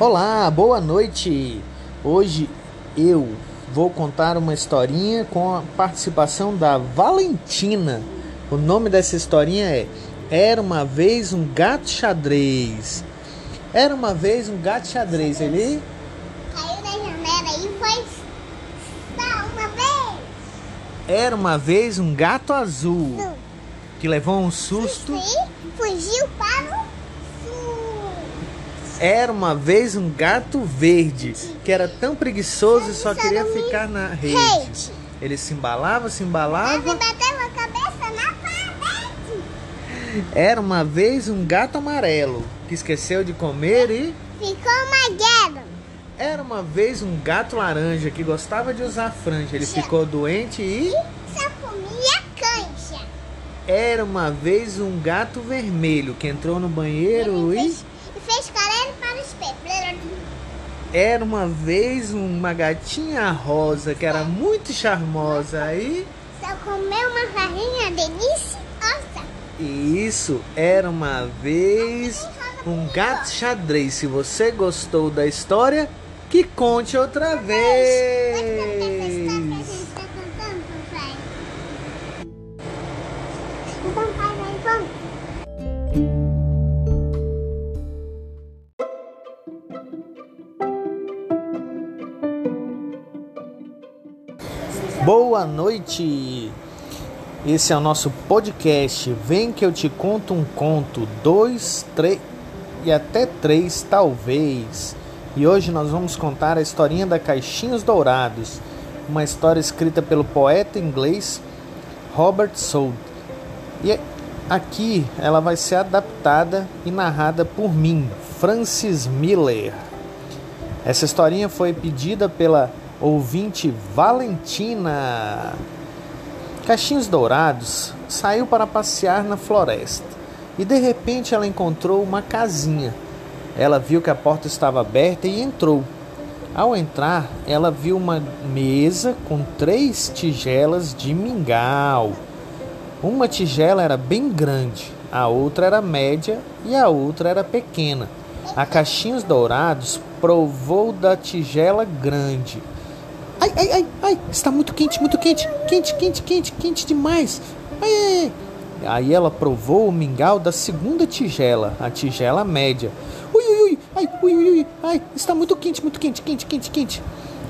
Olá, boa noite. Hoje eu vou contar uma historinha com a participação da Valentina. O nome dessa historinha é Era uma vez um gato xadrez. Era uma vez um gato xadrez. Ele Caiu da janela e foi só uma vez. era uma vez um gato azul que levou um susto. E fugiu para o. Era uma vez um gato verde que era tão preguiçoso e só queria ficar na rede. Ele se embalava, se embalava. bateu a cabeça na parede. Era uma vez um gato amarelo que esqueceu de comer e. Ficou uma guerra. Era uma vez um gato laranja que gostava de usar franja. Ele ficou doente e. Só comia cancha. Era uma vez um gato vermelho que entrou no banheiro e. fez, e fez careta para o espelho. Era uma vez uma gatinha rosa que era muito charmosa e. Só comeu uma farinha deliciosa. E isso era uma vez um gato xadrez. Se você gostou da história, que conte outra vez. papai? Então, pai, vai, vamos. Boa noite. Esse é o nosso podcast. Vem que eu te conto um conto, dois, três e até três, talvez. E hoje nós vamos contar a historinha da Caixinhos Dourados, uma história escrita pelo poeta inglês Robert Soule. E aqui ela vai ser adaptada e narrada por mim, Francis Miller. Essa historinha foi pedida pela ouvinte Valentina. Caixinhos Dourados saiu para passear na floresta e de repente ela encontrou uma casinha. Ela viu que a porta estava aberta e entrou. Ao entrar, ela viu uma mesa com três tigelas de mingau. Uma tigela era bem grande, a outra era média e a outra era pequena. A Caixinhos Dourados provou da tigela grande. Ai, ai, ai, ai, está muito quente, muito quente, quente, quente, quente, quente demais. Ai, ai, ai. Aí ela provou o mingau da segunda tigela, a tigela média. Ui, ui, ui, ai, ui, ui, ui, ai, está muito quente, muito quente, quente, quente, quente.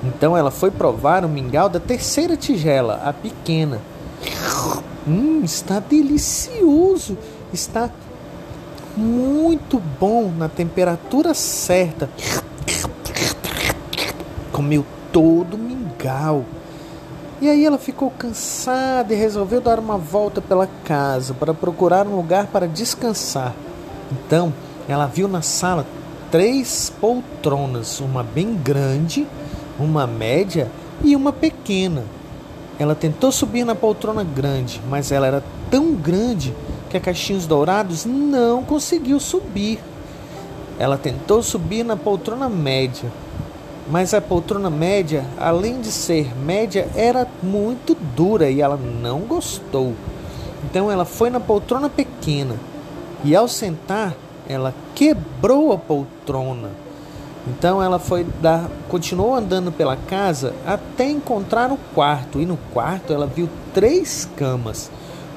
Então ela foi provar o mingau da terceira tigela, a pequena. Hum, está delicioso, está muito bom na temperatura certa. Comeu todo mingau. E aí ela ficou cansada e resolveu dar uma volta pela casa para procurar um lugar para descansar. Então, ela viu na sala três poltronas, uma bem grande, uma média e uma pequena. Ela tentou subir na poltrona grande, mas ela era tão grande que a Caixinhos Dourados não conseguiu subir. Ela tentou subir na poltrona média, mas a poltrona média, além de ser média, era muito dura e ela não gostou. Então ela foi na poltrona pequena e ao sentar, ela quebrou a poltrona. Então ela foi dar, continuou andando pela casa até encontrar o quarto e no quarto ela viu três camas,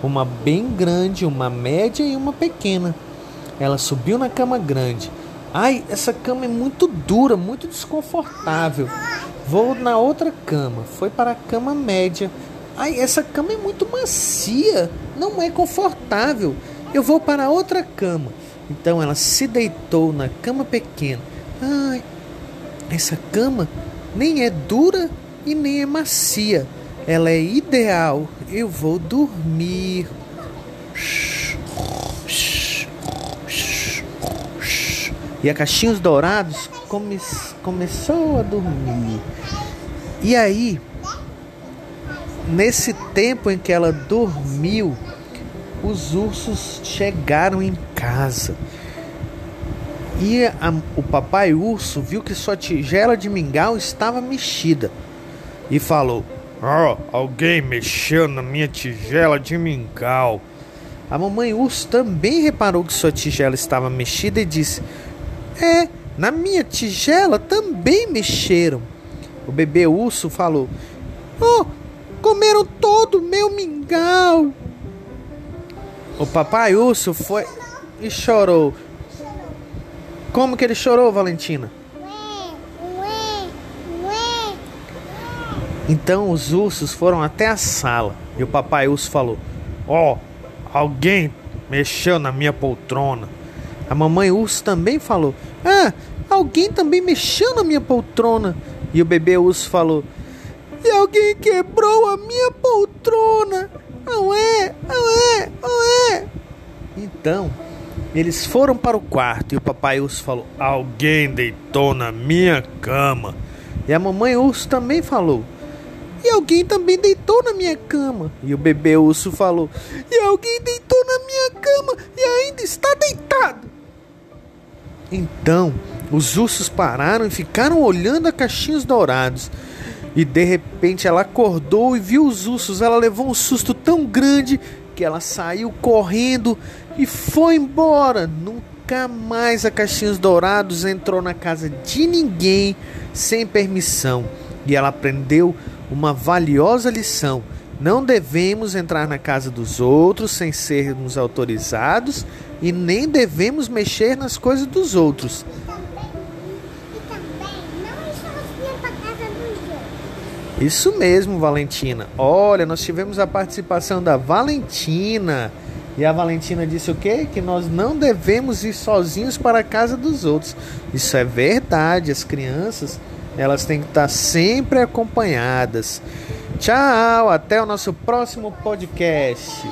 uma bem grande, uma média e uma pequena. Ela subiu na cama grande. Ai, essa cama é muito dura, muito desconfortável. Vou na outra cama. Foi para a cama média. Ai, essa cama é muito macia, não é confortável. Eu vou para outra cama. Então ela se deitou na cama pequena. Ai, essa cama nem é dura e nem é macia. Ela é ideal. Eu vou dormir. E a Caixinhos Dourados come começou a dormir. E aí, nesse tempo em que ela dormiu, os ursos chegaram em casa. E a, o papai urso viu que sua tigela de mingau estava mexida e falou: Oh, alguém mexeu na minha tigela de mingau. A mamãe urso também reparou que sua tigela estava mexida e disse: É, na minha tigela também mexeram. O bebê urso falou: Oh, comeram todo o meu mingau. O papai urso foi e chorou. Como que ele chorou, Valentina? Então os ursos foram até a sala e o papai urso falou: Ó, oh, alguém mexeu na minha poltrona. A mamãe urso também falou: Ah, alguém também mexeu na minha poltrona. E o bebê urso falou: E alguém quebrou a minha poltrona. Não é, não é, não é. Então, eles foram para o quarto e o papai urso falou: Alguém deitou na minha cama. E a mamãe urso também falou: E alguém também deitou na minha cama. E o bebê urso falou: E alguém deitou na minha cama e ainda está deitado. Então, os ursos pararam e ficaram olhando a caixinhos dourados. E de repente ela acordou e viu os ursos. Ela levou um susto tão grande que ela saiu correndo e foi embora. Nunca mais a Caixinhos Dourados entrou na casa de ninguém sem permissão. E ela aprendeu uma valiosa lição. Não devemos entrar na casa dos outros sem sermos autorizados e nem devemos mexer nas coisas dos outros. Isso mesmo, Valentina. Olha, nós tivemos a participação da Valentina. E a Valentina disse o quê? Que nós não devemos ir sozinhos para a casa dos outros. Isso é verdade. As crianças, elas têm que estar sempre acompanhadas. Tchau, até o nosso próximo podcast.